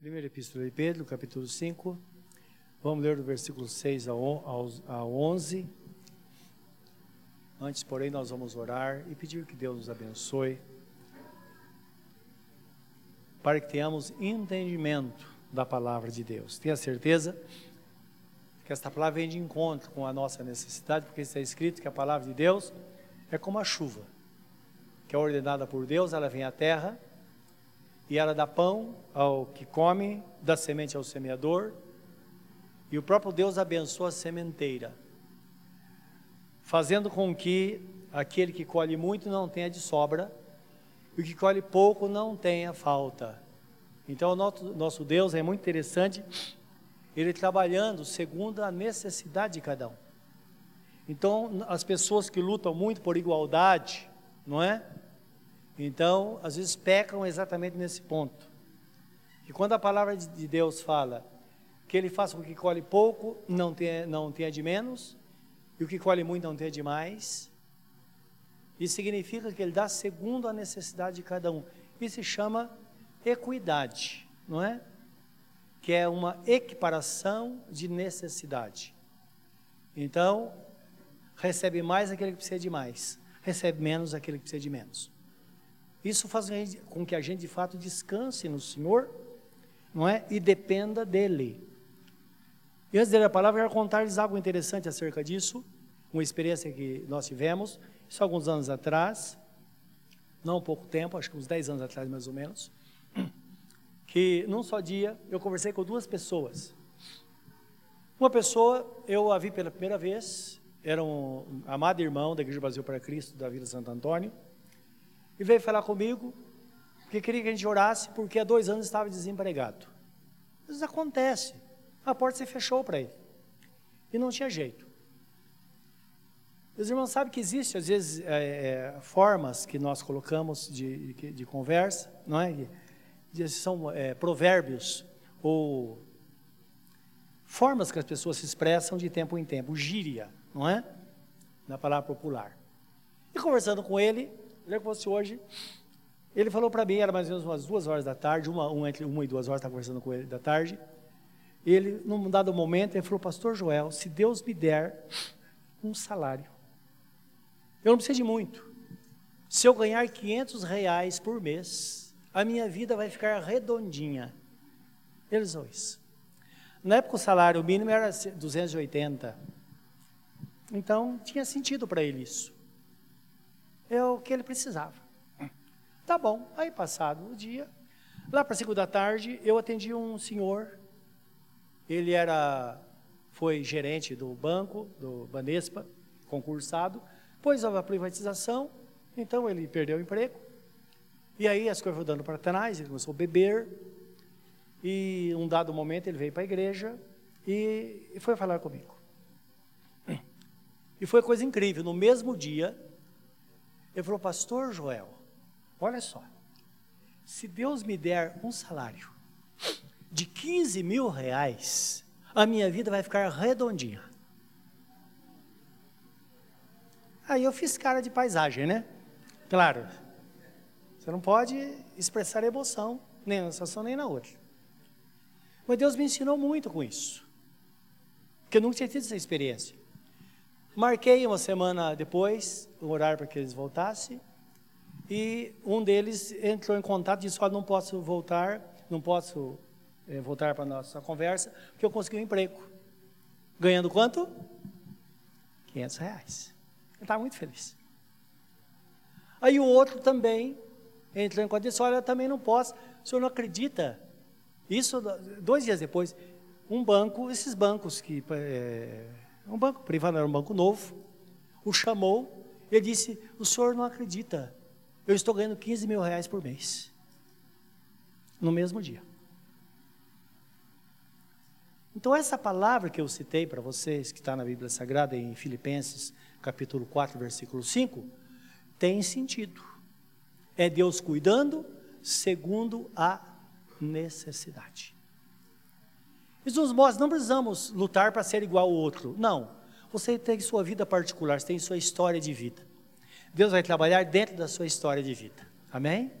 Primeira Epístola de Pedro, capítulo 5. Vamos ler do versículo 6 a 11. Antes, porém, nós vamos orar e pedir que Deus nos abençoe, para que tenhamos entendimento da palavra de Deus. Tenha certeza que esta palavra vem de encontro com a nossa necessidade, porque está escrito que a palavra de Deus é como a chuva, que é ordenada por Deus, ela vem à terra e ela dá pão ao que come, dá semente ao semeador, e o próprio Deus abençoa a sementeira, fazendo com que aquele que colhe muito não tenha de sobra, e o que colhe pouco não tenha falta. Então, o nosso, nosso Deus é muito interessante, ele trabalhando segundo a necessidade de cada um. Então, as pessoas que lutam muito por igualdade, não é? Então, às vezes pecam exatamente nesse ponto. E quando a palavra de Deus fala que ele faça com que colhe pouco, não tenha, não tenha de menos, e o que colhe muito não tenha de mais, isso significa que ele dá segundo a necessidade de cada um. Isso se chama equidade, não é? Que é uma equiparação de necessidade. Então, recebe mais aquele que precisa de mais, recebe menos aquele que precisa de menos. Isso faz com que a gente de fato descanse no Senhor, não é? E dependa dele. E antes de ler a palavra, eu quero contar-lhes algo interessante acerca disso, uma experiência que nós tivemos, isso alguns anos atrás, não pouco tempo, acho que uns 10 anos atrás mais ou menos, que num só dia eu conversei com duas pessoas. Uma pessoa eu a vi pela primeira vez, era um amado irmão da Igreja Brasil para Cristo, da Vila Santo Antônio, e veio falar comigo que queria que a gente orasse porque há dois anos estava desempregado. Isso acontece. A porta se fechou para ele. E não tinha jeito. Os irmãos sabem que existe, às vezes, é, é, formas que nós colocamos de, de, de conversa, não é? De, são é, provérbios ou formas que as pessoas se expressam de tempo em tempo, gíria, não é? Na palavra popular. E conversando com ele, lembro que fosse hoje, ele falou para mim, era mais ou menos umas duas horas da tarde, uma, uma entre uma e duas horas, estava conversando com ele da tarde. Ele, num dado momento, ele falou, Pastor Joel, se Deus me der um salário, eu não preciso de muito. Se eu ganhar 500 reais por mês, a minha vida vai ficar redondinha. Eles são isso. Na época o salário mínimo era 280. Então tinha sentido para ele isso é o que ele precisava. Tá bom, aí passado o dia, lá para cinco da tarde, eu atendi um senhor, ele era, foi gerente do banco, do Banespa, concursado, pôs a privatização, então ele perdeu o emprego, e aí as coisas foram dando para trás, ele começou a beber, e um dado momento ele veio para a igreja e foi falar comigo. E foi coisa incrível, no mesmo dia, ele falou, pastor Joel, olha só, se Deus me der um salário de 15 mil reais, a minha vida vai ficar redondinha. Aí eu fiz cara de paisagem, né? Claro, você não pode expressar emoção, nem numa situação nem na outra. Mas Deus me ensinou muito com isso. Porque eu nunca tinha tido essa experiência. Marquei uma semana depois o horário para que eles voltassem. E um deles entrou em contato e disse: Olha, não posso voltar, não posso é, voltar para a nossa conversa, porque eu consegui um emprego. Ganhando quanto? 500 reais. Ele estava muito feliz. Aí o outro também entrou em contato e disse: Olha, eu também não posso, o senhor não acredita. Isso, dois dias depois, um banco, esses bancos que. É, um banco privado, era um banco novo, o chamou, ele disse, o senhor não acredita, eu estou ganhando 15 mil reais por mês, no mesmo dia. Então essa palavra que eu citei para vocês, que está na Bíblia Sagrada, em Filipenses, capítulo 4, versículo 5, tem sentido. É Deus cuidando segundo a necessidade. Nos mostra, não precisamos lutar para ser igual ao outro. Não. Você tem sua vida particular, você tem sua história de vida. Deus vai trabalhar dentro da sua história de vida. Amém?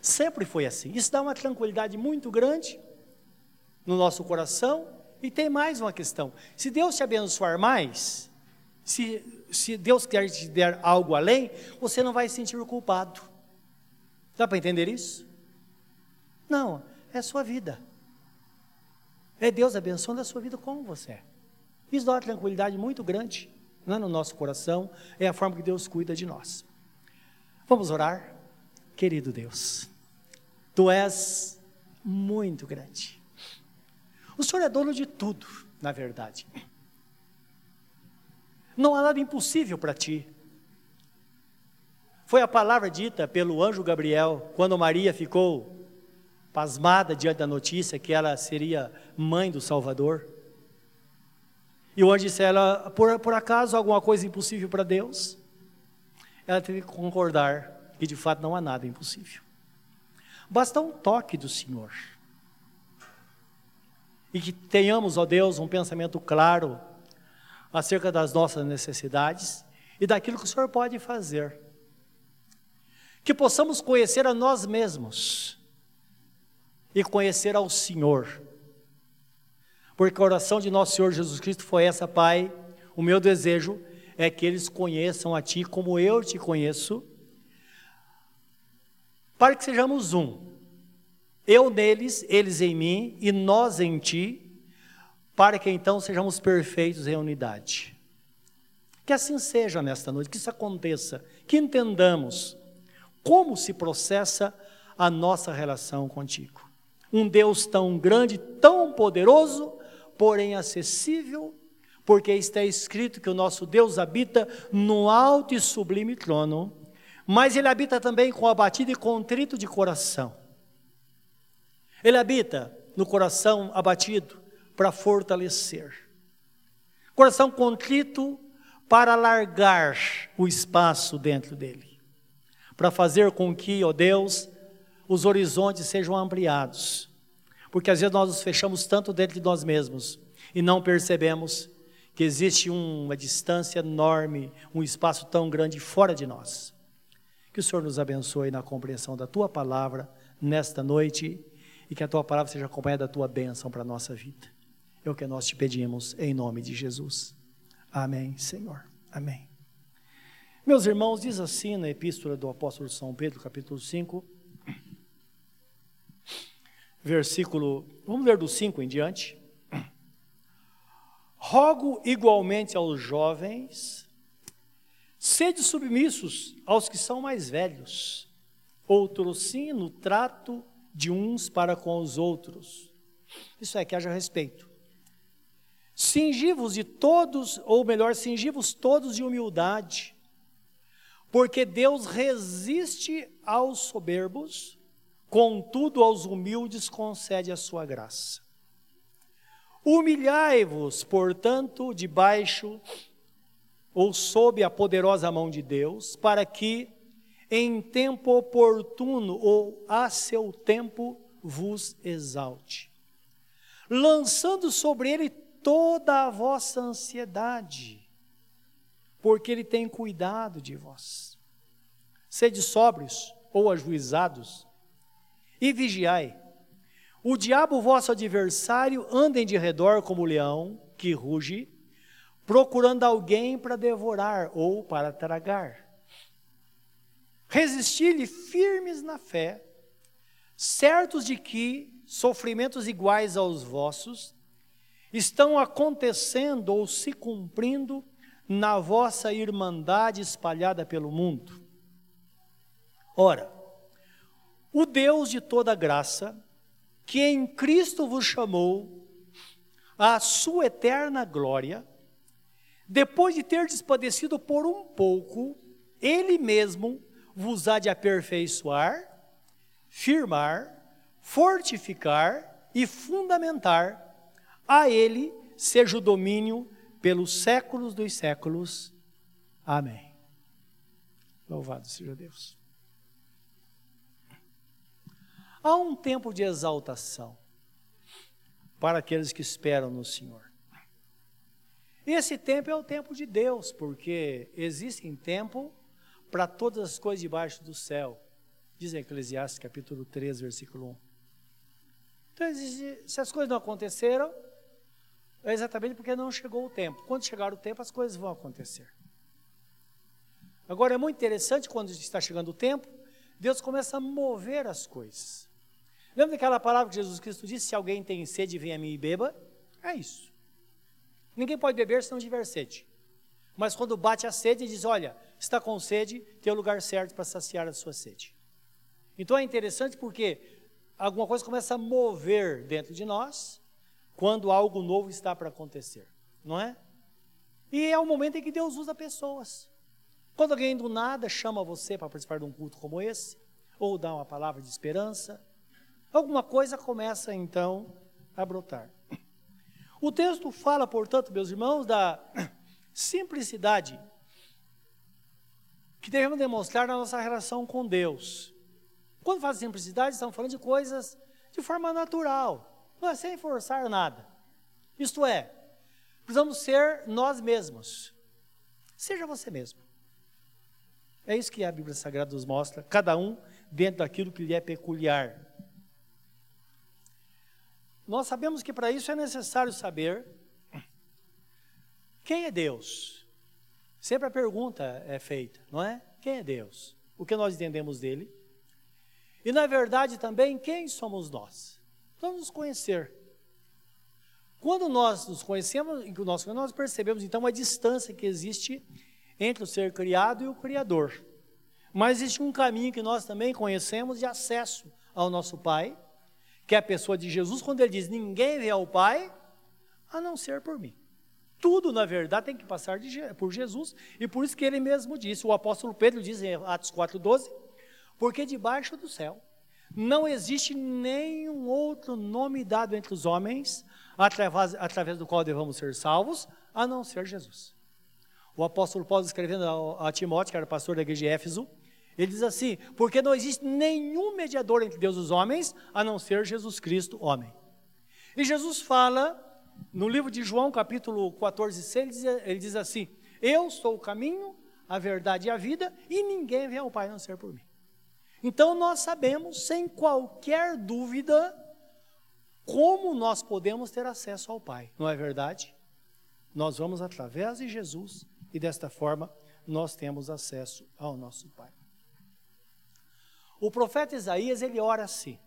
Sempre foi assim. Isso dá uma tranquilidade muito grande, no nosso coração. E tem mais uma questão: se Deus te abençoar mais, se, se Deus quer te dar algo além, você não vai se sentir culpado. Dá para entender isso? Não, é a sua vida. É Deus abençoando a sua vida como você é. Isso dá uma tranquilidade muito grande né, no nosso coração, é a forma que Deus cuida de nós. Vamos orar? Querido Deus, Tu és muito grande. O Senhor é dono de tudo, na verdade. Não há nada impossível para Ti. Foi a palavra dita pelo anjo Gabriel quando Maria ficou pasmada diante da notícia que ela seria mãe do Salvador. E o anjo disse a ela: por, por acaso alguma coisa impossível para Deus? Ela teve que concordar que de fato não há nada impossível. Basta um toque do Senhor. E que tenhamos, ó Deus, um pensamento claro acerca das nossas necessidades e daquilo que o Senhor pode fazer. Que possamos conhecer a nós mesmos e conhecer ao Senhor porque a oração de nosso Senhor Jesus Cristo foi essa, Pai. O meu desejo é que eles conheçam a Ti como eu te conheço, para que sejamos um. Eu neles, eles em mim e nós em Ti, para que então sejamos perfeitos em unidade. Que assim seja nesta noite, que isso aconteça, que entendamos como se processa a nossa relação contigo. Um Deus tão grande, tão poderoso, porém acessível, porque está escrito que o nosso Deus habita no alto e sublime trono, mas ele habita também com abatido e contrito de coração. Ele habita no coração abatido para fortalecer. Coração contrito para alargar o espaço dentro dele, para fazer com que, ó Deus, os horizontes sejam ampliados porque às vezes nós nos fechamos tanto dentro de nós mesmos e não percebemos que existe uma distância enorme, um espaço tão grande fora de nós. Que o Senhor nos abençoe na compreensão da tua palavra nesta noite e que a tua palavra seja acompanhada da tua bênção para a nossa vida. É o que nós te pedimos em nome de Jesus. Amém, Senhor. Amém. Meus irmãos, diz assim na epístola do apóstolo São Pedro, capítulo 5, versículo, vamos ler do 5 em diante. Rogo igualmente aos jovens, sede submissos aos que são mais velhos, outros sim no trato de uns para com os outros. Isso é, que haja respeito. Singivos de todos, ou melhor, singivos todos de humildade, porque Deus resiste aos soberbos, Contudo, aos humildes concede a sua graça. Humilhai-vos, portanto, debaixo ou sob a poderosa mão de Deus, para que, em tempo oportuno ou a seu tempo, vos exalte, lançando sobre ele toda a vossa ansiedade, porque ele tem cuidado de vós. Sede sóbrios ou ajuizados, e vigiai. O diabo, vosso adversário, anda em de redor como leão que ruge, procurando alguém para devorar ou para tragar. Resisti-lhe firmes na fé, certos de que sofrimentos iguais aos vossos estão acontecendo ou se cumprindo na vossa irmandade espalhada pelo mundo. Ora, o Deus de toda graça, que em Cristo vos chamou à sua eterna glória, depois de ter despadecido por um pouco, Ele mesmo vos há de aperfeiçoar, firmar, fortificar e fundamentar. A Ele seja o domínio pelos séculos dos séculos. Amém. Louvado seja Deus. Há um tempo de exaltação para aqueles que esperam no Senhor. Esse tempo é o tempo de Deus, porque existe tempo para todas as coisas debaixo do céu. Diz em Eclesiastes capítulo 3, versículo 1. Então, se as coisas não aconteceram, é exatamente porque não chegou o tempo. Quando chegar o tempo, as coisas vão acontecer. Agora, é muito interessante quando está chegando o tempo, Deus começa a mover as coisas. Lembra daquela palavra que Jesus Cristo disse: Se alguém tem sede, venha a mim e beba? É isso. Ninguém pode beber se não tiver sede. Mas quando bate a sede, diz: Olha, está com sede, tem o lugar certo para saciar a sua sede. Então é interessante porque alguma coisa começa a mover dentro de nós quando algo novo está para acontecer, não é? E é o momento em que Deus usa pessoas. Quando alguém do nada chama você para participar de um culto como esse, ou dá uma palavra de esperança, alguma coisa começa então a brotar. O texto fala, portanto, meus irmãos, da simplicidade que devemos demonstrar na nossa relação com Deus. Quando fala de simplicidade, estamos falando de coisas de forma natural, não é sem forçar nada. Isto é, precisamos ser nós mesmos. Seja você mesmo. É isso que a Bíblia Sagrada nos mostra, cada um dentro daquilo que lhe é peculiar. Nós sabemos que para isso é necessário saber quem é Deus. Sempre a pergunta é feita, não é? Quem é Deus? O que nós entendemos dele? E na verdade também, quem somos nós? Vamos nos conhecer. Quando nós nos conhecemos, nós, percebemos então a distância que existe entre o ser criado e o Criador. Mas existe um caminho que nós também conhecemos de acesso ao nosso Pai, que é a pessoa de Jesus, quando ele diz: Ninguém vê ao Pai a não ser por mim. Tudo, na verdade, tem que passar de, por Jesus, e por isso que ele mesmo disse, o apóstolo Pedro diz em Atos 4,12, porque debaixo do céu não existe nenhum outro nome dado entre os homens através, através do qual devamos ser salvos, a não ser Jesus. O apóstolo Paulo escrevendo a, a Timóteo, que era pastor da igreja de Éfeso, ele diz assim: porque não existe nenhum mediador entre Deus e os homens, a não ser Jesus Cristo, homem. E Jesus fala, no livro de João, capítulo 14, 6, ele diz assim: Eu sou o caminho, a verdade e a vida, e ninguém vem ao Pai a não ser por mim. Então nós sabemos, sem qualquer dúvida, como nós podemos ter acesso ao Pai, não é verdade? Nós vamos através de Jesus e desta forma nós temos acesso ao nosso Pai. O profeta Isaías, ele ora assim: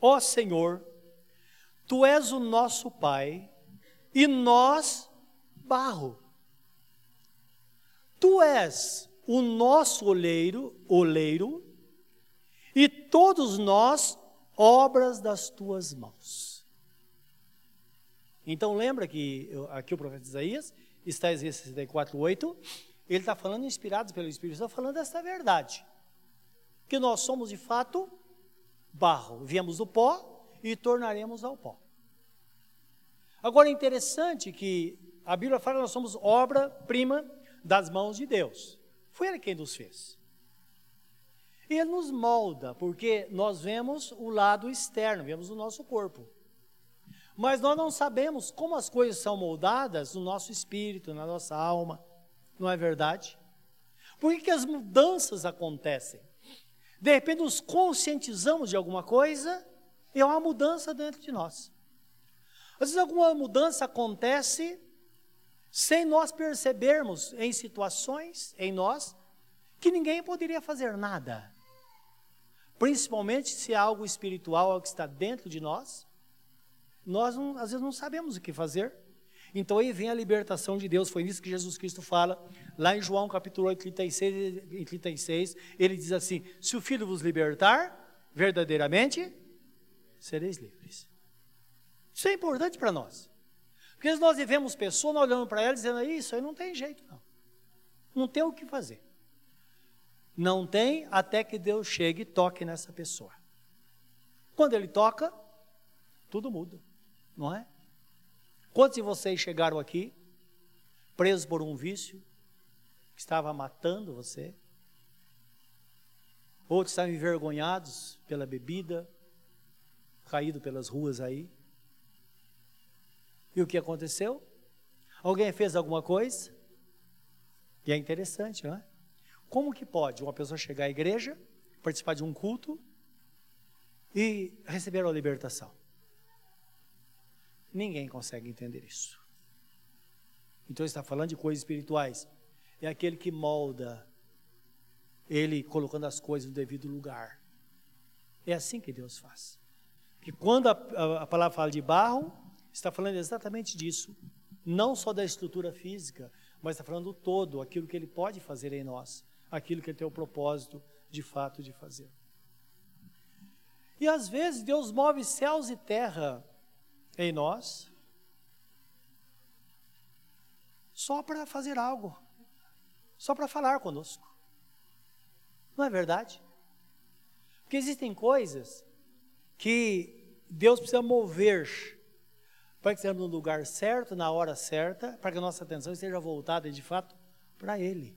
Ó oh Senhor, tu és o nosso Pai e nós barro. Tu és o nosso oleiro, oleiro e todos nós obras das tuas mãos. Então lembra que aqui o profeta Isaías está em 64:8, ele está falando inspirado pelo Espírito, está falando dessa verdade, que nós somos de fato barro, viemos do pó e tornaremos ao pó. Agora é interessante que a Bíblia fala que nós somos obra-prima das mãos de Deus. Foi Ele quem nos fez. E ele nos molda, porque nós vemos o lado externo, vemos o nosso corpo. Mas nós não sabemos como as coisas são moldadas no nosso espírito, na nossa alma. Não é verdade? Por que, que as mudanças acontecem? De repente nos conscientizamos de alguma coisa e é uma mudança dentro de nós. Às vezes alguma mudança acontece sem nós percebermos em situações em nós que ninguém poderia fazer nada principalmente se é algo espiritual, algo que está dentro de nós, nós não, às vezes não sabemos o que fazer. Então aí vem a libertação de Deus, foi isso que Jesus Cristo fala, lá em João capítulo 8, 36, 36 ele diz assim: Se o Filho vos libertar, verdadeiramente sereis livres. Isso é importante para nós. Porque nós vivemos pessoas olhando para elas dizendo, isso aí não tem jeito, não. Não tem o que fazer. Não tem até que Deus chegue e toque nessa pessoa. Quando ele toca, tudo muda, não é? Quantos de vocês chegaram aqui presos por um vício que estava matando você? Outros estavam envergonhados pela bebida, caído pelas ruas aí. E o que aconteceu? Alguém fez alguma coisa? E é interessante, não é? Como que pode uma pessoa chegar à igreja, participar de um culto e receberam a libertação. Ninguém consegue entender isso. Então está falando de coisas espirituais. É aquele que molda ele colocando as coisas no devido lugar. É assim que Deus faz. Que quando a, a, a palavra fala de barro, está falando exatamente disso. Não só da estrutura física, mas está falando do todo, aquilo que ele pode fazer em nós, aquilo que ele tem o propósito de fato de fazer. E às vezes Deus move céus e terra em nós só para fazer algo, só para falar conosco. Não é verdade? Porque existem coisas que Deus precisa mover para que estejamos no lugar certo, na hora certa, para que a nossa atenção esteja voltada de fato para Ele.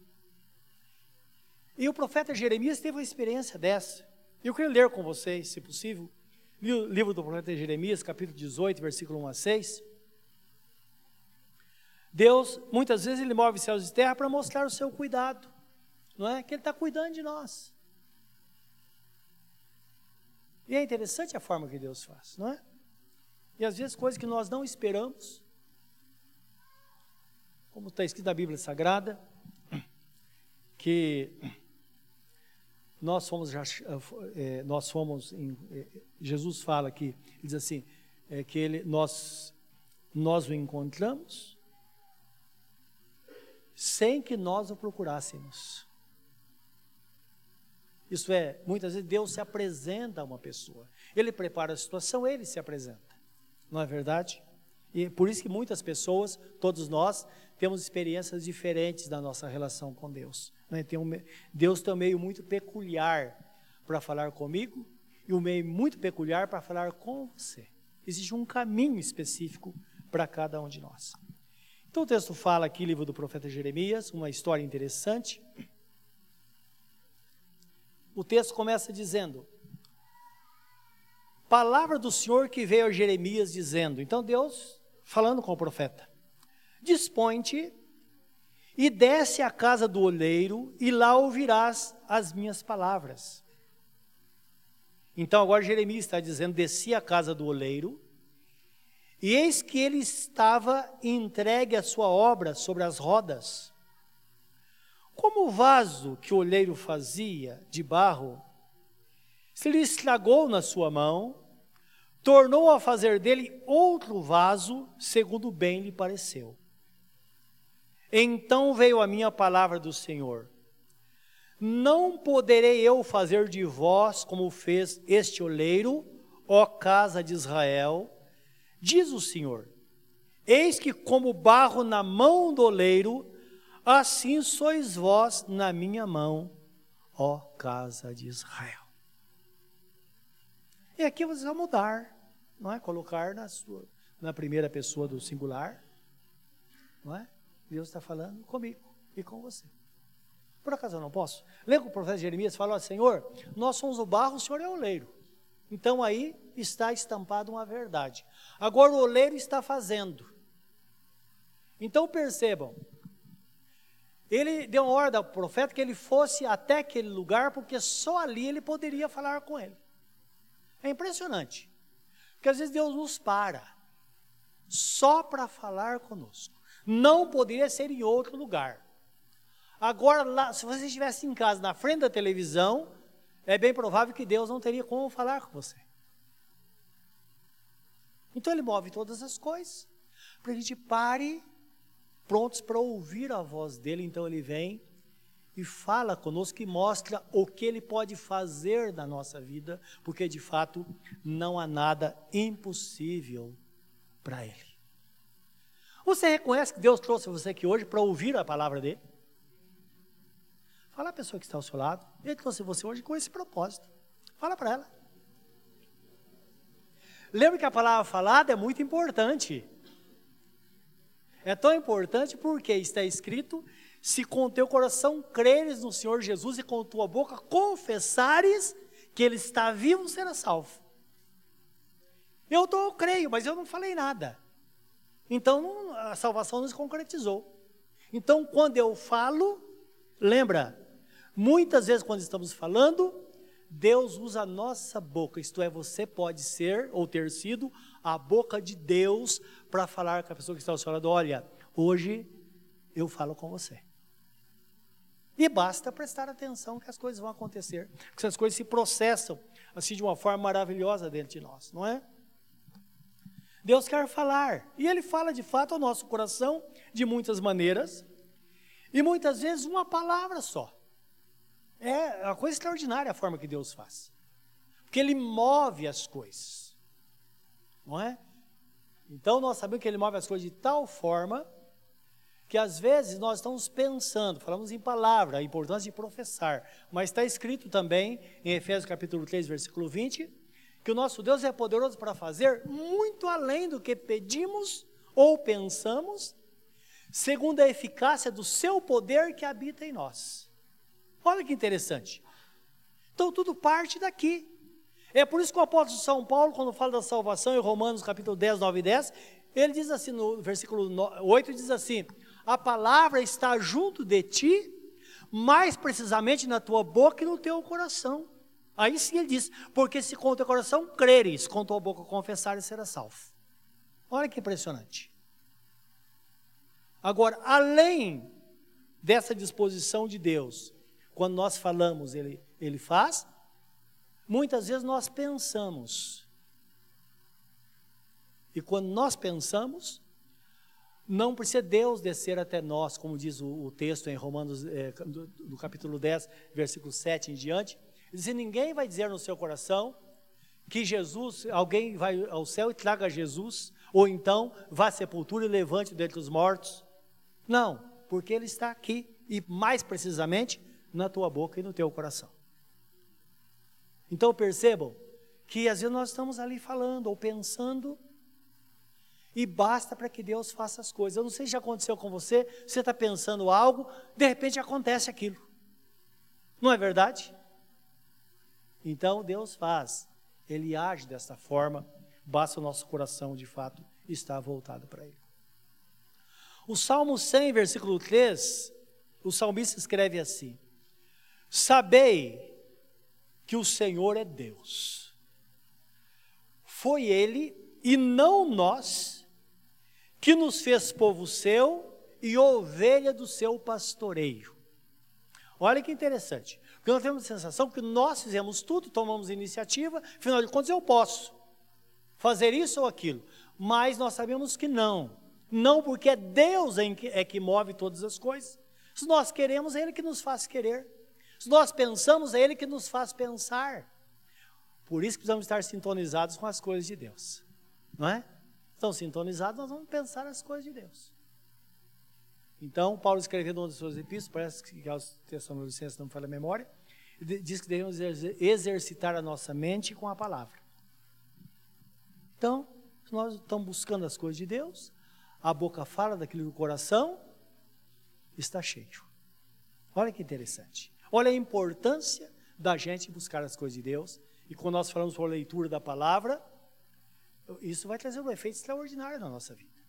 E o profeta Jeremias teve uma experiência dessa. Eu queria ler com vocês, se possível, o livro do profeta Jeremias, capítulo 18, versículo 1 a 6. Deus, muitas vezes, Ele move céus e terra para mostrar o seu cuidado, não é? Que Ele está cuidando de nós. E é interessante a forma que Deus faz, não é? E às vezes coisas que nós não esperamos, como está escrito na Bíblia Sagrada, que nós fomos, é, nós fomos é, Jesus fala aqui, diz assim, é, que ele, nós, nós o encontramos sem que nós o procurássemos. Isso é, muitas vezes Deus se apresenta a uma pessoa, Ele prepara a situação, Ele se apresenta, não é verdade? E por isso que muitas pessoas, todos nós, temos experiências diferentes da nossa relação com Deus. Né? Tem um, Deus tem um meio muito peculiar para falar comigo e um meio muito peculiar para falar com você. Existe um caminho específico para cada um de nós. Então o texto fala aqui, livro do profeta Jeremias, uma história interessante. O texto começa dizendo: Palavra do Senhor que veio a Jeremias dizendo. Então Deus falando com o profeta: Dispõe-te e desce à casa do oleiro, e lá ouvirás as minhas palavras. Então agora Jeremias está dizendo: desci à casa do oleiro, e eis que ele estava entregue a sua obra sobre as rodas. Como o vaso que o oleiro fazia de barro, se lhe estragou na sua mão, tornou a fazer dele outro vaso, segundo bem lhe pareceu. Então veio a minha palavra do Senhor: Não poderei eu fazer de vós como fez este oleiro, ó casa de Israel, diz o Senhor. Eis que, como barro na mão do oleiro, assim sois vós na minha mão, ó casa de Israel. E aqui vocês vão mudar, não é? Colocar na, sua, na primeira pessoa do singular, não é? Deus está falando comigo e com você. Por acaso eu não posso? Lembra que o profeta Jeremias fala, Senhor, nós somos o barro, o Senhor é o oleiro. Então aí está estampado uma verdade. Agora o oleiro está fazendo. Então percebam, ele deu uma ordem ao profeta que ele fosse até aquele lugar, porque só ali ele poderia falar com ele. É impressionante. Porque às vezes Deus nos para só para falar conosco. Não poderia ser em outro lugar. Agora, lá, se você estivesse em casa, na frente da televisão, é bem provável que Deus não teria como falar com você. Então Ele move todas as coisas, para a gente pare, prontos para ouvir a voz dEle. Então Ele vem e fala conosco e mostra o que Ele pode fazer na nossa vida, porque de fato não há nada impossível para Ele. Você reconhece que Deus trouxe você aqui hoje para ouvir a palavra dele? Fala a pessoa que está ao seu lado. Ele trouxe você hoje com esse propósito. Fala para ela. Lembra que a palavra falada é muito importante. É tão importante porque está escrito: se com teu coração creres no Senhor Jesus e com tua boca confessares que Ele está vivo, será salvo. Eu, tô, eu creio, mas eu não falei nada. Então a salvação não se concretizou. Então, quando eu falo, lembra, muitas vezes quando estamos falando, Deus usa a nossa boca, isto é, você pode ser ou ter sido a boca de Deus para falar com a pessoa que está ao seu lado: olha, hoje eu falo com você. E basta prestar atenção que as coisas vão acontecer, que as coisas se processam assim de uma forma maravilhosa dentro de nós, não é? Deus quer falar, e Ele fala de fato ao nosso coração de muitas maneiras, e muitas vezes uma palavra só. É uma coisa extraordinária a forma que Deus faz, porque Ele move as coisas, não é? Então nós sabemos que Ele move as coisas de tal forma que às vezes nós estamos pensando, falamos em palavra, a importância de professar, mas está escrito também em Efésios capítulo 3, versículo 20, que o nosso Deus é poderoso para fazer muito além do que pedimos ou pensamos, segundo a eficácia do seu poder que habita em nós. Olha que interessante. Então tudo parte daqui. É por isso que o apóstolo São Paulo, quando fala da salvação em Romanos capítulo 10, 9 e 10, ele diz assim no versículo 8, diz assim: a palavra está junto de ti, mais precisamente na tua boca e no teu coração. Aí sim ele diz, porque se com o teu coração creres, com tua boca confessares, será salvo. Olha que impressionante. Agora, além dessa disposição de Deus, quando nós falamos, Ele, ele faz, muitas vezes nós pensamos. E quando nós pensamos, não precisa Deus descer até nós, como diz o, o texto em Romanos, é, do, do, capítulo 10, versículo 7 em diante. Diz: Ninguém vai dizer no seu coração que Jesus, alguém vai ao céu e traga Jesus, ou então vá à sepultura e levante dentre os mortos. Não, porque Ele está aqui, e mais precisamente na tua boca e no teu coração. Então percebam que às vezes nós estamos ali falando ou pensando e basta para que Deus faça as coisas. Eu não sei se já aconteceu com você, você está pensando algo, de repente acontece aquilo. Não é verdade? Então Deus faz, Ele age dessa forma, basta o nosso coração de fato estar voltado para Ele. O Salmo 100, versículo 3, o salmista escreve assim: Sabei que o Senhor é Deus. Foi Ele e não nós que nos fez povo seu e ovelha do seu pastoreio. Olha que interessante, porque nós temos a sensação que nós fizemos tudo, tomamos iniciativa, afinal de contas eu posso fazer isso ou aquilo, mas nós sabemos que não, não porque é Deus é que move todas as coisas. Se nós queremos, é Ele que nos faz querer. Se nós pensamos, é Ele que nos faz pensar. Por isso precisamos estar sintonizados com as coisas de Deus, não é? estão sintonizados, nós vamos pensar as coisas de Deus. Então, Paulo escrevendo uma das suas epístolas, parece que é os Tessalonicenses não me falha a memória, diz que devemos exercitar a nossa mente com a palavra. Então, nós estamos buscando as coisas de Deus, a boca fala daquilo que o coração está cheio. Olha que interessante. Olha a importância da gente buscar as coisas de Deus. E quando nós falamos por leitura da palavra, isso vai trazer um efeito extraordinário na nossa vida.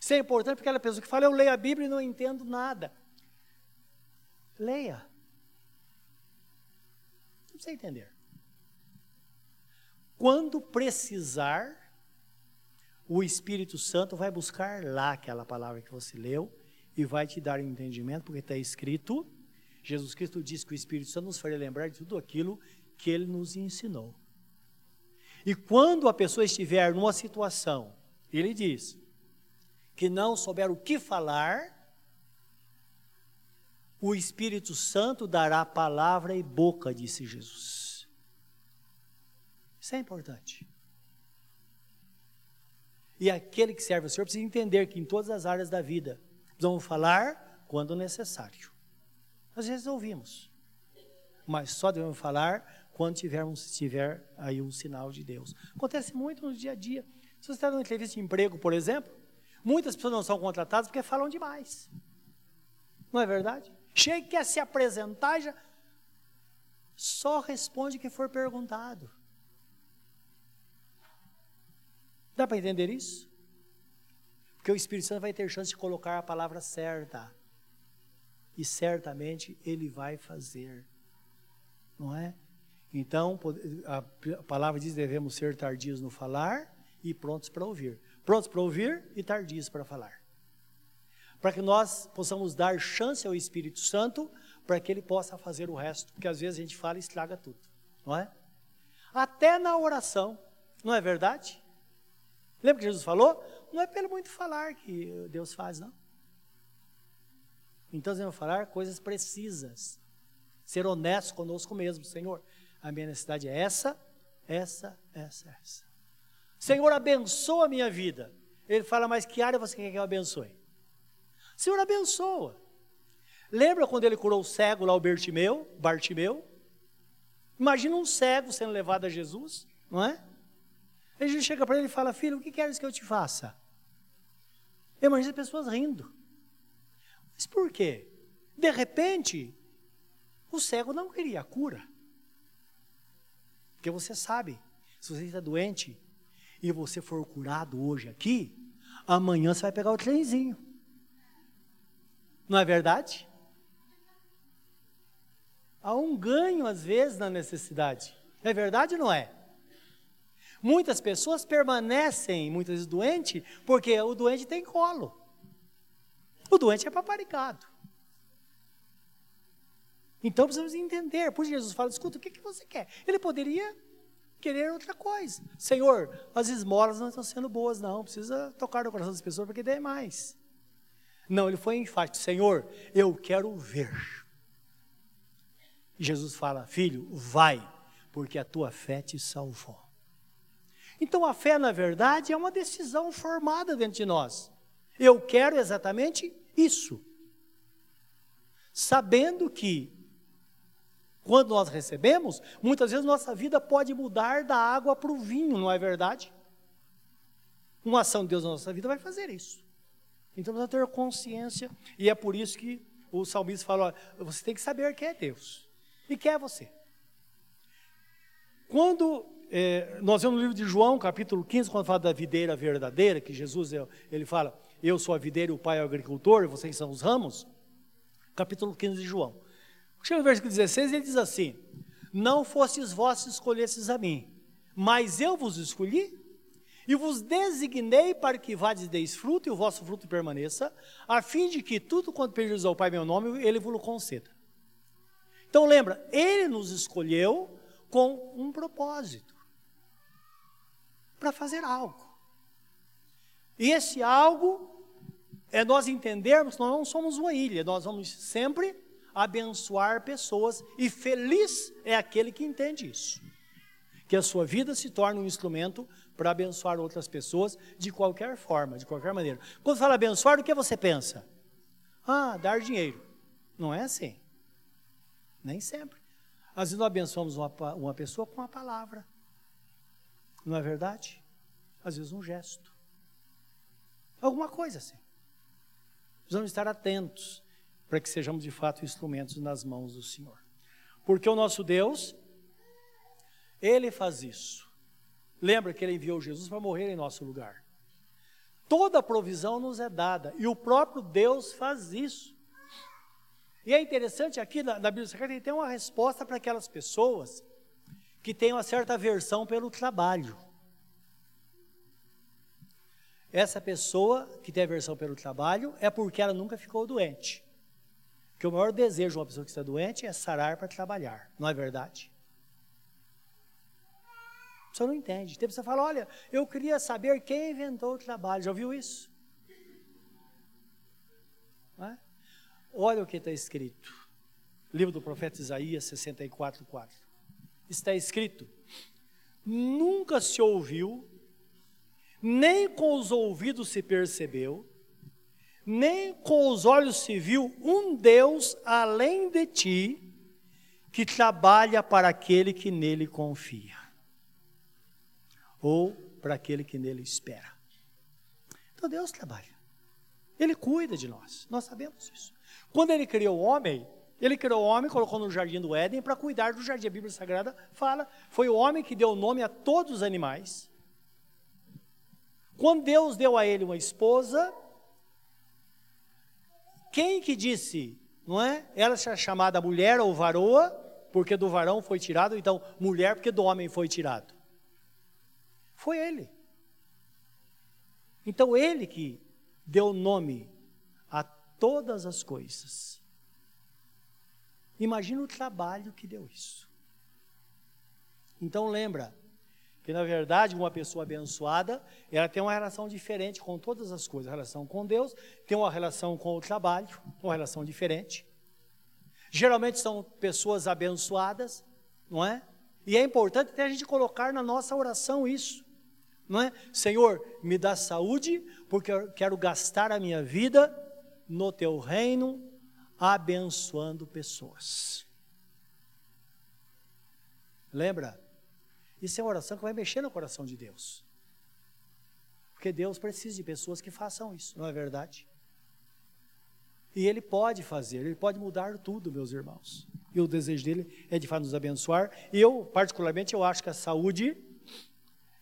Isso é importante porque aquela pessoa que fala, eu leio a Bíblia e não entendo nada. Leia. Não precisa entender. Quando precisar, o Espírito Santo vai buscar lá aquela palavra que você leu e vai te dar um entendimento, porque está escrito, Jesus Cristo disse que o Espírito Santo nos faria lembrar de tudo aquilo que ele nos ensinou. E quando a pessoa estiver numa situação, ele diz, que não souber o que falar, o Espírito Santo dará palavra e boca, disse Jesus. Isso é importante. E aquele que serve ao Senhor precisa entender que em todas as áreas da vida, vamos falar quando necessário. Às vezes ouvimos, mas só devemos falar quando tivermos, tiver aí um sinal de Deus. Acontece muito no dia a dia. Se você está numa entrevista de emprego, por exemplo, muitas pessoas não são contratadas porque falam demais. Não é verdade? Chega quer se apresentar já só responde o que for perguntado. Dá para entender isso? Porque o Espírito Santo vai ter chance de colocar a palavra certa. E certamente ele vai fazer. Não é? Então, a palavra diz: devemos ser tardios no falar e prontos para ouvir. Prontos para ouvir e tardios para falar. Para que nós possamos dar chance ao Espírito Santo para que ele possa fazer o resto, porque às vezes a gente fala e estraga tudo, não é? Até na oração, não é verdade? Lembra que Jesus falou? Não é pelo muito falar que Deus faz, não. Então, devemos falar coisas precisas. Ser honesto conosco mesmo, Senhor. A minha necessidade é essa, essa, essa, essa. Senhor, abençoa a minha vida. Ele fala, mas que área você quer que eu abençoe? Senhor, abençoa. Lembra quando ele curou o cego lá, o Bartimeu? Bartimeu? Imagina um cego sendo levado a Jesus, não é? Jesus chega para ele e fala, filho, o que queres que eu te faça? Imagina as pessoas rindo. Mas por quê? De repente, o cego não queria a cura. Porque você sabe, se você está doente e você for curado hoje aqui, amanhã você vai pegar o trenzinho. Não é verdade? Há um ganho, às vezes, na necessidade. É verdade ou não é? Muitas pessoas permanecem, muitas vezes, doentes, porque o doente tem colo. O doente é paparicado. Então precisamos entender. Por Jesus fala: escuta, o que, que você quer? Ele poderia querer outra coisa. Senhor, as esmolas não estão sendo boas, não. Precisa tocar no coração das pessoas porque dê mais. Não, ele foi enfático: Senhor, eu quero ver. E Jesus fala: Filho, vai, porque a tua fé te salvou. Então a fé, na verdade, é uma decisão formada dentro de nós. Eu quero exatamente isso. Sabendo que quando nós recebemos, muitas vezes nossa vida pode mudar da água para o vinho, não é verdade? Uma ação de Deus na nossa vida vai fazer isso. Então precisa ter consciência, e é por isso que o salmista fala: você tem que saber quem é Deus e quem é você. Quando é, nós vemos no livro de João, capítulo 15, quando fala da videira verdadeira, que Jesus ele fala: Eu sou a videira o Pai é o agricultor, vocês são os ramos. Capítulo 15 de João. Chega no versículo 16, ele diz assim: Não fostes vós que escolhestes a mim, mas eu vos escolhi e vos designei para que vades deis fruto e o vosso fruto permaneça, a fim de que tudo quanto pedires ao Pai meu nome, ele vos conceda. Então lembra, ele nos escolheu com um propósito para fazer algo. E esse algo é nós entendermos que nós não somos uma ilha, nós vamos sempre abençoar pessoas, e feliz é aquele que entende isso. Que a sua vida se torne um instrumento para abençoar outras pessoas de qualquer forma, de qualquer maneira. Quando fala abençoar, o que você pensa? Ah, dar dinheiro. Não é assim. Nem sempre. Às vezes nós abençoamos uma, uma pessoa com uma palavra. Não é verdade? Às vezes um gesto. Alguma coisa assim. Precisamos estar atentos para que sejamos de fato instrumentos nas mãos do Senhor. Porque o nosso Deus, Ele faz isso. Lembra que Ele enviou Jesus para morrer em nosso lugar. Toda a provisão nos é dada e o próprio Deus faz isso. E é interessante aqui na, na Bíblia Sagrada, ele tem uma resposta para aquelas pessoas que têm uma certa aversão pelo trabalho. Essa pessoa que tem aversão pelo trabalho é porque ela nunca ficou doente. Porque o maior desejo de uma pessoa que está doente é sarar para trabalhar, não é verdade? Você não entende. Tem pessoa que fala: olha, eu queria saber quem inventou o trabalho. Já ouviu isso? É? Olha o que está escrito. Livro do profeta Isaías 64, 4. Está escrito: Nunca se ouviu, nem com os ouvidos se percebeu, nem com os olhos se viu um Deus além de ti, que trabalha para aquele que nele confia, ou para aquele que nele espera. Então Deus trabalha, Ele cuida de nós, nós sabemos isso. Quando Ele criou o homem, Ele criou o homem, colocou no jardim do Éden para cuidar do jardim. A Bíblia Sagrada fala, foi o homem que deu nome a todos os animais. Quando Deus deu a ele uma esposa, quem que disse, não é? Ela será chamada mulher ou varoa, porque do varão foi tirado, então mulher, porque do homem foi tirado. Foi ele. Então ele que deu nome a todas as coisas. Imagina o trabalho que deu isso. Então lembra que na verdade uma pessoa abençoada, ela tem uma relação diferente com todas as coisas, a relação com Deus, tem uma relação com o trabalho, uma relação diferente. Geralmente são pessoas abençoadas, não é? E é importante até a gente colocar na nossa oração isso, não é? Senhor, me dá saúde, porque eu quero gastar a minha vida no teu reino, abençoando pessoas. Lembra? Isso é uma oração que vai mexer no coração de Deus. Porque Deus precisa de pessoas que façam isso, não é verdade? E Ele pode fazer, Ele pode mudar tudo, meus irmãos. E o desejo dele é de fato nos abençoar. E eu, particularmente, eu acho que a saúde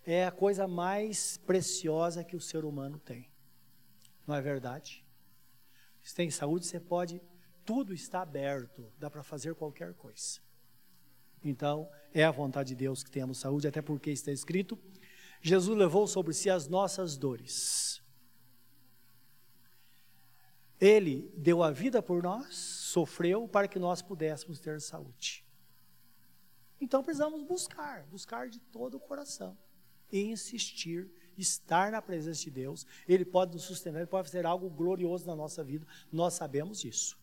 é a coisa mais preciosa que o ser humano tem. Não é verdade? Se tem saúde, você pode, tudo está aberto, dá para fazer qualquer coisa. Então, é a vontade de Deus que tenhamos saúde, até porque está escrito: Jesus levou sobre si as nossas dores. Ele deu a vida por nós, sofreu para que nós pudéssemos ter saúde. Então precisamos buscar, buscar de todo o coração e insistir, estar na presença de Deus. Ele pode nos sustentar, ele pode fazer algo glorioso na nossa vida, nós sabemos isso.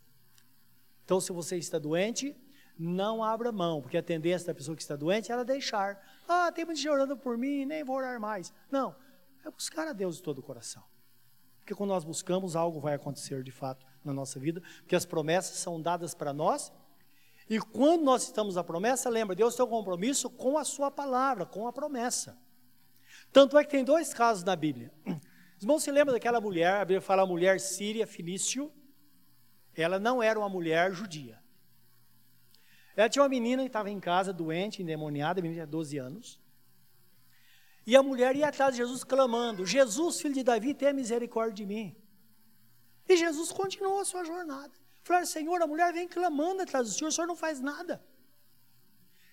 Então, se você está doente, não abra mão, porque a tendência da pessoa que está doente é ela deixar. Ah, tem muita gente orando por mim, nem vou orar mais. Não, é buscar a Deus de todo o coração. Porque quando nós buscamos, algo vai acontecer de fato na nossa vida, porque as promessas são dadas para nós. E quando nós estamos na promessa, lembra, Deus tem um compromisso com a sua palavra, com a promessa. Tanto é que tem dois casos na Bíblia. Os irmãos se lembram daquela mulher, a Bíblia fala a mulher síria, Finício, ela não era uma mulher judia. Ela tinha uma menina que estava em casa, doente, endemoniada, a menina tinha 12 anos. E a mulher ia atrás de Jesus clamando: Jesus, filho de Davi, tenha misericórdia de mim. E Jesus continuou a sua jornada. Falou: Senhor, a mulher vem clamando atrás do Senhor, o Senhor não faz nada.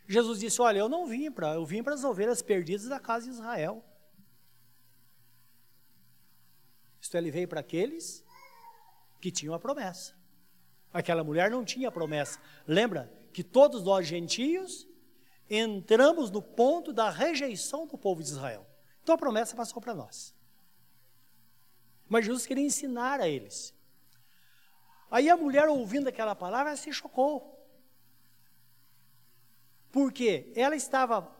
Jesus disse: Olha, eu não vim para, eu vim para as ovelhas perdidas da casa de Israel. Isto é, ele veio para aqueles que tinham a promessa. Aquela mulher não tinha promessa. Lembra? Que todos nós gentios entramos no ponto da rejeição do povo de Israel. Então a promessa passou para nós. Mas Jesus queria ensinar a eles. Aí a mulher, ouvindo aquela palavra, se chocou. Porque ela estava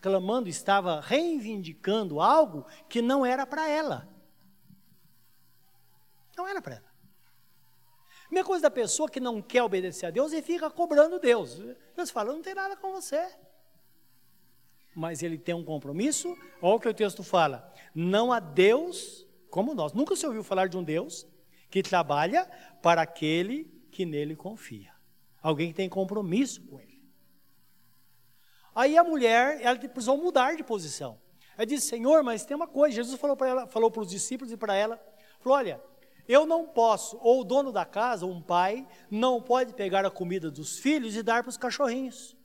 clamando, estava reivindicando algo que não era para ela. Não era para ela. Mesma coisa da pessoa que não quer obedecer a Deus e fica cobrando Deus. Deus fala, não tem nada com você. Mas ele tem um compromisso, olha o que o texto fala. Não há Deus como nós. Nunca se ouviu falar de um Deus que trabalha para aquele que nele confia. Alguém que tem compromisso com ele. Aí a mulher, ela precisou mudar de posição. Ela disse, Senhor, mas tem uma coisa. Jesus falou para ela, falou para os discípulos e para ela, falou, olha, eu não posso, ou o dono da casa, um pai, não pode pegar a comida dos filhos e dar para os cachorrinhos.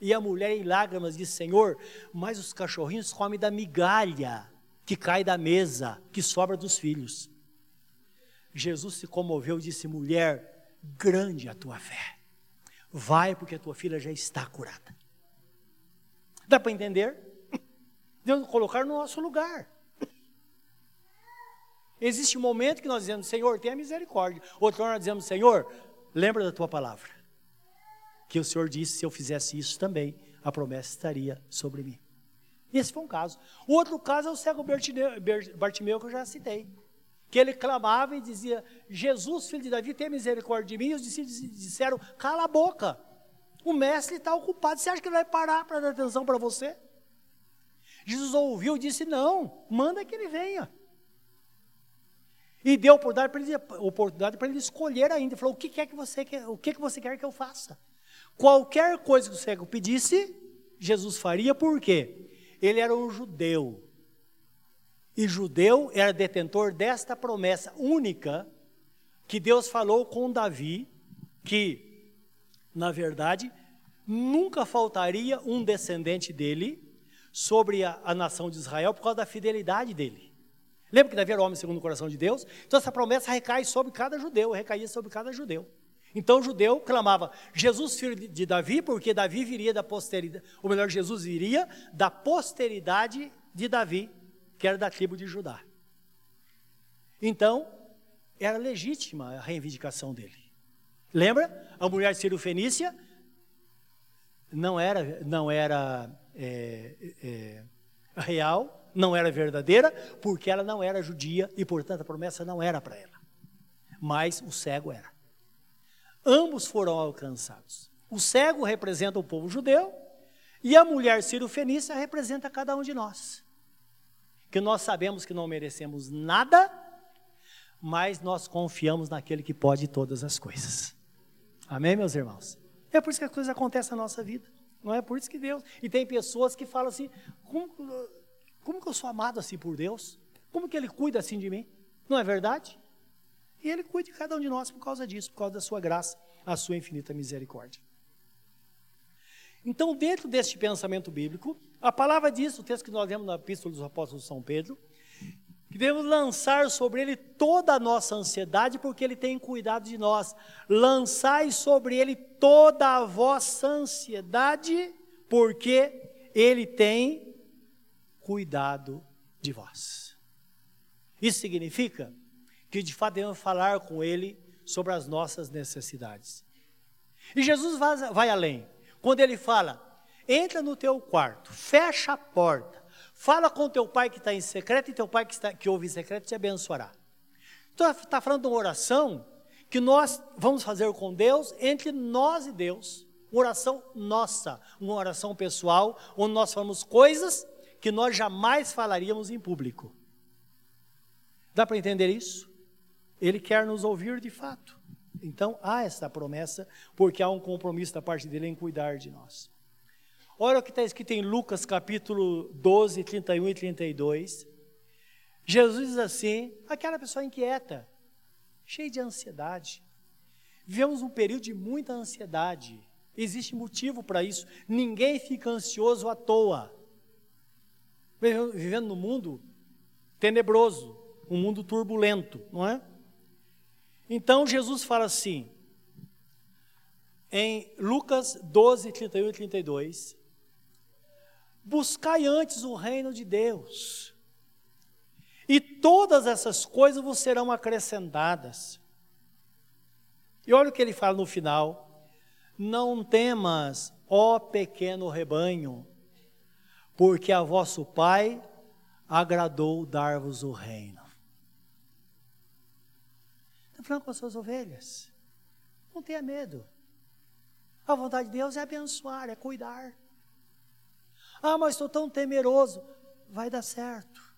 E a mulher em lágrimas disse: Senhor, mas os cachorrinhos comem da migalha que cai da mesa, que sobra dos filhos. Jesus se comoveu e disse: Mulher, grande a tua fé. Vai, porque a tua filha já está curada. Dá para entender? Deus colocar no nosso lugar. Existe um momento que nós dizemos, Senhor, tenha misericórdia. Outro nós dizemos, Senhor, lembra da tua palavra. Que o Senhor disse, se eu fizesse isso também, a promessa estaria sobre mim. Esse foi um caso. O outro caso é o cego Bartimeu, que eu já citei. Que ele clamava e dizia, Jesus, filho de Davi, tenha misericórdia de mim. E os discípulos disseram, cala a boca. O mestre está ocupado. Você acha que ele vai parar para dar atenção para você? Jesus ouviu e disse, não, manda que ele venha. E deu oportunidade para ele, oportunidade para ele escolher ainda. Ele falou: o que quer que você quer, o que, que você quer que eu faça? Qualquer coisa que o cego pedisse, Jesus faria, por quê? Ele era um judeu. E judeu era detentor desta promessa única que Deus falou com Davi, que na verdade, nunca faltaria um descendente dele sobre a, a, nação de Israel por causa da fidelidade dele. Lembra que Davi era homem segundo o coração de Deus? Então essa promessa recai sobre cada judeu, recaía sobre cada judeu. Então o judeu clamava, Jesus filho de Davi, porque Davi viria da posteridade, ou melhor, Jesus viria da posteridade de Davi, que era da tribo de Judá. Então, era legítima a reivindicação dele. Lembra? A mulher Ciro-Fenícia não era, não era é, é, real, não era verdadeira, porque ela não era judia e, portanto, a promessa não era para ela. Mas o cego era. Ambos foram alcançados. O cego representa o povo judeu e a mulher Ciro-Fenícia representa cada um de nós. Que nós sabemos que não merecemos nada, mas nós confiamos naquele que pode todas as coisas. Amém, meus irmãos? É por isso que as coisas acontecem na nossa vida. Não é por isso que Deus. E tem pessoas que falam assim: como, como que eu sou amado assim por Deus? Como que Ele cuida assim de mim? Não é verdade? E Ele cuida de cada um de nós por causa disso, por causa da Sua graça, a Sua infinita misericórdia. Então, dentro deste pensamento bíblico, a palavra diz, o texto que nós lemos na Epístola dos Apóstolos de São Pedro, que devemos lançar sobre ele toda a nossa ansiedade, porque ele tem cuidado de nós. Lançai sobre ele toda a vossa ansiedade, porque ele tem cuidado de vós. Isso significa que de fato devemos falar com ele sobre as nossas necessidades. E Jesus vai, além. Quando ele fala: entra no teu quarto, fecha a porta, Fala com teu pai que está em secreto e teu pai que, está, que ouve em secreto te abençoará. Então, está falando de uma oração que nós vamos fazer com Deus, entre nós e Deus. Uma oração nossa, uma oração pessoal, onde nós falamos coisas que nós jamais falaríamos em público. Dá para entender isso? Ele quer nos ouvir de fato. Então há essa promessa, porque há um compromisso da parte dele em cuidar de nós. Olha o que está escrito em Lucas capítulo 12, 31 e 32. Jesus diz assim: aquela pessoa inquieta, cheia de ansiedade. Vivemos um período de muita ansiedade. Existe motivo para isso. Ninguém fica ansioso à toa. Vivendo num mundo tenebroso, um mundo turbulento, não é? Então Jesus fala assim, em Lucas 12, 31 e 32, Buscai antes o reino de Deus, e todas essas coisas vos serão acrescentadas. E olha o que ele fala no final: Não temas, ó pequeno rebanho, porque a vosso Pai agradou dar-vos o reino. Está falando com as suas ovelhas. Não tenha medo. A vontade de Deus é abençoar, é cuidar. Ah, mas estou tão temeroso. Vai dar certo.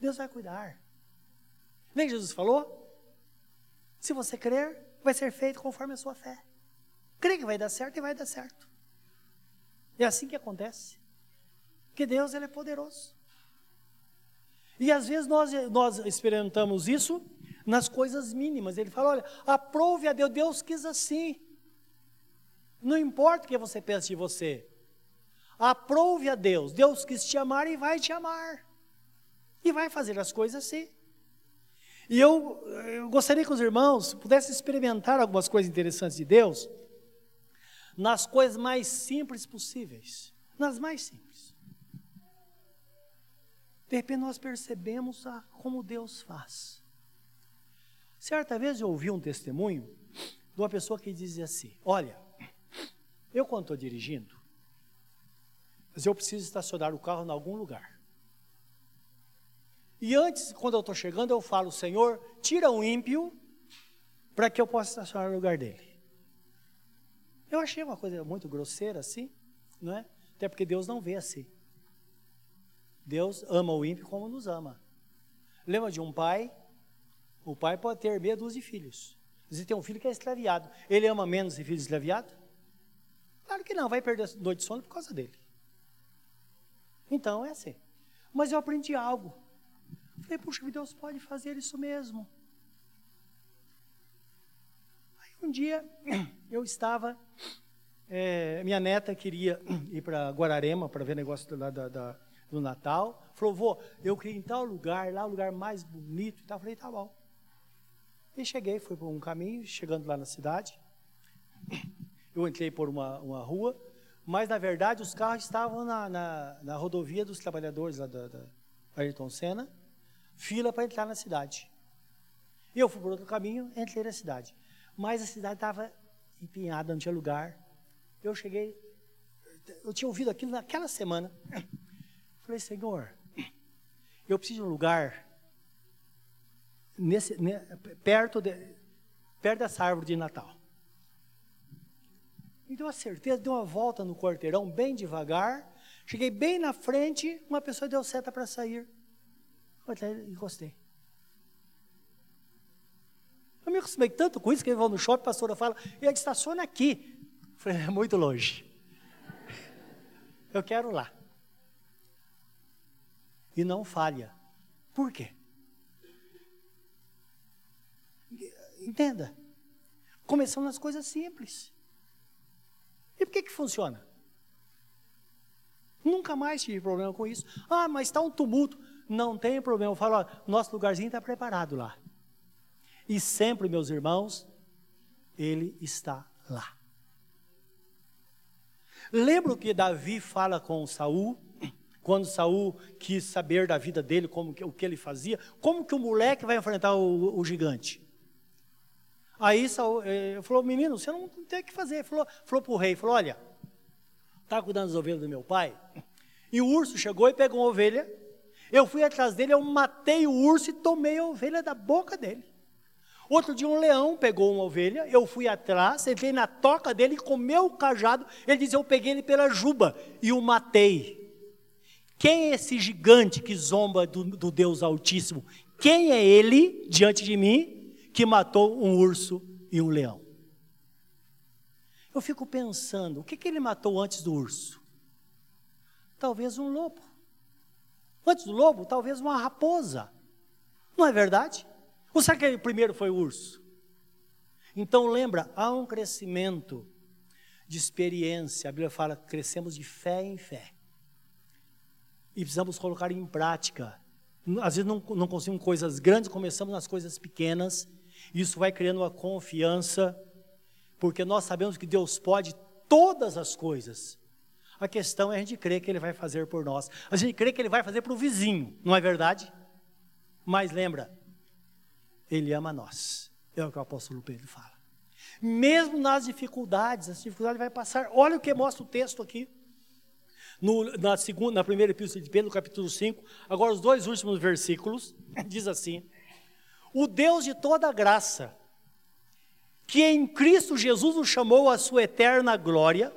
Deus vai cuidar. Nem Jesus falou? Se você crer, vai ser feito conforme a sua fé. Crê que vai dar certo e vai dar certo. É assim que acontece. Que Deus ele é poderoso. E às vezes nós, nós experimentamos isso nas coisas mínimas. Ele fala: olha, aprove a Deus, Deus quis assim. Não importa o que você pense de você, Aprove a Deus. Deus quis te amar e vai te amar. E vai fazer as coisas assim. E eu, eu gostaria que os irmãos pudessem experimentar algumas coisas interessantes de Deus nas coisas mais simples possíveis. Nas mais simples. De repente nós percebemos a, como Deus faz. Certa vez eu ouvi um testemunho de uma pessoa que dizia assim: Olha, eu quando estou dirigindo, mas eu preciso estacionar o carro em algum lugar. E antes, quando eu estou chegando, eu falo, Senhor, tira o ímpio para que eu possa estacionar no lugar dele. Eu achei uma coisa muito grosseira assim, não é? Até porque Deus não vê assim. Deus ama o ímpio como nos ama. Lembra de um pai? O pai pode ter meia dúzia de filhos. Você tem um filho que é extraviado. Ele ama menos esse filho extraviado? Claro que não, vai perder a noite de sono por causa dele. Então é assim. Mas eu aprendi algo. Falei, puxa, Deus pode fazer isso mesmo. Aí Um dia eu estava, é, minha neta queria ir para Guararema para ver negócio da, da, do Natal. Falou, vô, eu queria ir em tal lugar, lá o lugar mais bonito e tal. Falei, tá bom. E cheguei, fui por um caminho, chegando lá na cidade. Eu entrei por uma, uma rua, mas na verdade os carros estavam na, na, na rodovia dos trabalhadores lá da, da Ayrton Senna, fila para entrar na cidade. Eu fui por outro caminho, entrei na cidade. Mas a cidade estava empenhada, não tinha lugar. Eu cheguei, eu tinha ouvido aquilo naquela semana. Falei, Senhor, eu preciso de um lugar nesse, perto, de, perto dessa árvore de Natal. Me deu a certeza, deu uma volta no quarteirão, bem devagar. Cheguei bem na frente, uma pessoa deu seta para sair. Eu encostei. Eu me acostumei tanto com isso que eu vou no shopping, a pastora fala, e estaciona aqui. Eu falei, é muito longe. Eu quero lá. E não falha. Por quê? Entenda. Começando nas coisas simples. E por que que funciona? Nunca mais tive problema com isso. Ah, mas está um tumulto. Não tem problema. Eu falo, ó, nosso lugarzinho está preparado lá. E sempre, meus irmãos, ele está lá. Lembra que Davi fala com Saul? Quando Saul quis saber da vida dele, como que, o que ele fazia, como que o moleque vai enfrentar o, o gigante? Aí Saul eh, falou, menino, você não tem o que fazer. Ele falou, falou para o rei, falou, olha, está cuidando das ovelhas do meu pai? E o urso chegou e pegou uma ovelha. Eu fui atrás dele, eu matei o urso e tomei a ovelha da boca dele. Outro dia um leão pegou uma ovelha, eu fui atrás, entrei na toca dele, comeu o cajado, ele diz, eu peguei ele pela juba e o matei. Quem é esse gigante que zomba do, do Deus Altíssimo? Quem é ele diante de mim que matou um urso e um leão? Eu fico pensando, o que, que ele matou antes do urso? Talvez um lobo. Antes do lobo, talvez uma raposa. Não é verdade? Ou será que primeiro foi o urso? Então lembra, há um crescimento de experiência. A Bíblia fala crescemos de fé em fé. E precisamos colocar em prática. Às vezes não, não conseguimos coisas grandes, começamos nas coisas pequenas. Isso vai criando uma confiança, porque nós sabemos que Deus pode todas as coisas. A questão é a gente crer que Ele vai fazer por nós. A gente crê que Ele vai fazer para o vizinho, não é verdade? Mas lembra, ele ama nós. É o que o apóstolo Pedro fala. Mesmo nas dificuldades, as dificuldades vai passar. Olha o que mostra o texto aqui. No, na, segunda, na primeira epístola de Pedro, capítulo 5, agora os dois últimos versículos, diz assim: O Deus de toda graça, que em Cristo Jesus o chamou à sua eterna glória,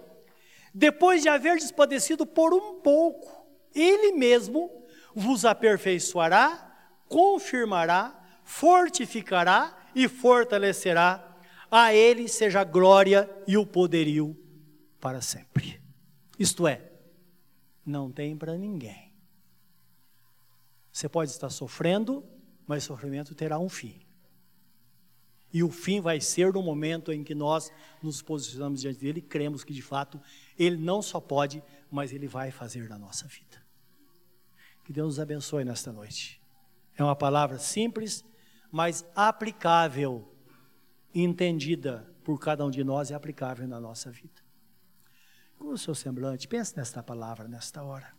depois de haver despadecido por um pouco, Ele mesmo vos aperfeiçoará, confirmará, fortificará e fortalecerá. A Ele seja a glória e o poderio para sempre. Isto é, não tem para ninguém. Você pode estar sofrendo, mas o sofrimento terá um fim. E o fim vai ser no momento em que nós nos posicionamos diante dele e cremos que de fato ele não só pode, mas ele vai fazer na nossa vida. Que Deus nos abençoe nesta noite. É uma palavra simples, mas aplicável, entendida por cada um de nós e aplicável na nossa vida. Com o seu semblante, pense nesta palavra, nesta hora.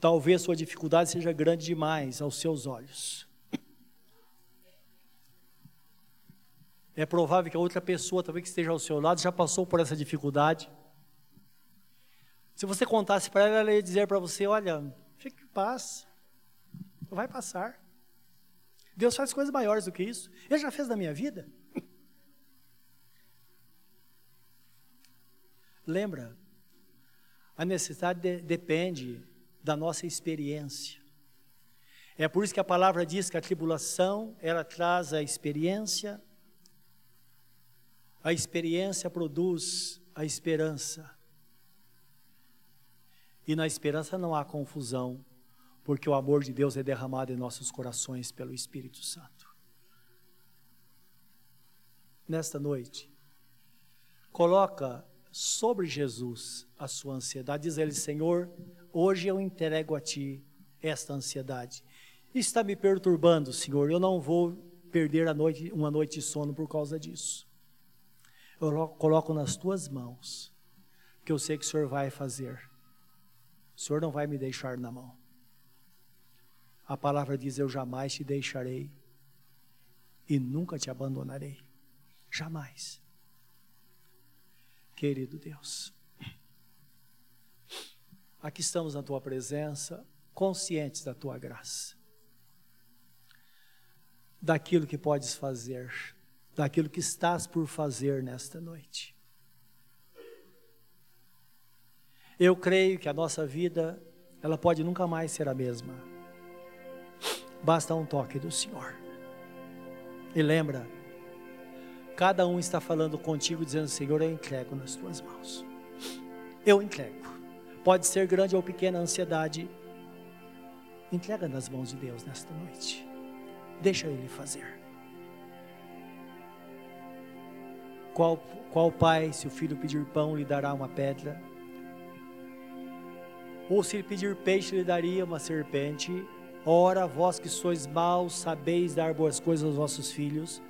Talvez sua dificuldade seja grande demais aos seus olhos. É provável que a outra pessoa, talvez que esteja ao seu lado, já passou por essa dificuldade. Se você contasse para ela, ela ia dizer para você: Olha, fique em paz, vai passar. Deus faz coisas maiores do que isso. Ele já fez na minha vida. Lembra, a necessidade de, depende da nossa experiência. É por isso que a palavra diz que a tribulação, ela traz a experiência, a experiência produz a esperança. E na esperança não há confusão, porque o amor de Deus é derramado em nossos corações pelo Espírito Santo. nesta noite, coloca sobre Jesus a sua ansiedade. Diz ele, Senhor, hoje eu entrego a Ti esta ansiedade. Está me perturbando, Senhor. Eu não vou perder a noite, uma noite de sono por causa disso. Eu coloco nas Tuas mãos, que eu sei que o Senhor vai fazer. O Senhor não vai me deixar na mão. A palavra diz: Eu jamais te deixarei e nunca te abandonarei. Jamais. Querido Deus, aqui estamos na tua presença, conscientes da tua graça, daquilo que podes fazer, daquilo que estás por fazer nesta noite. Eu creio que a nossa vida, ela pode nunca mais ser a mesma. Basta um toque do Senhor. E lembra, cada um está falando contigo, dizendo: Senhor, eu entrego nas tuas mãos. Eu entrego. Pode ser grande ou pequena a ansiedade. Entrega nas mãos de Deus nesta noite. Deixa Ele fazer. Qual, qual pai, se o filho pedir pão, lhe dará uma pedra? Ou se ele pedir peixe, lhe daria uma serpente? Ora, vós que sois maus, sabeis dar boas coisas aos vossos filhos,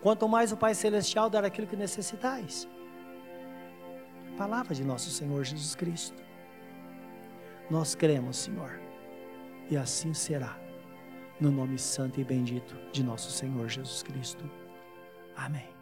quanto mais o Pai Celestial dar aquilo que necessitais. Palavra de nosso Senhor Jesus Cristo. Nós cremos, Senhor, e assim será, no nome santo e bendito de nosso Senhor Jesus Cristo. Amém.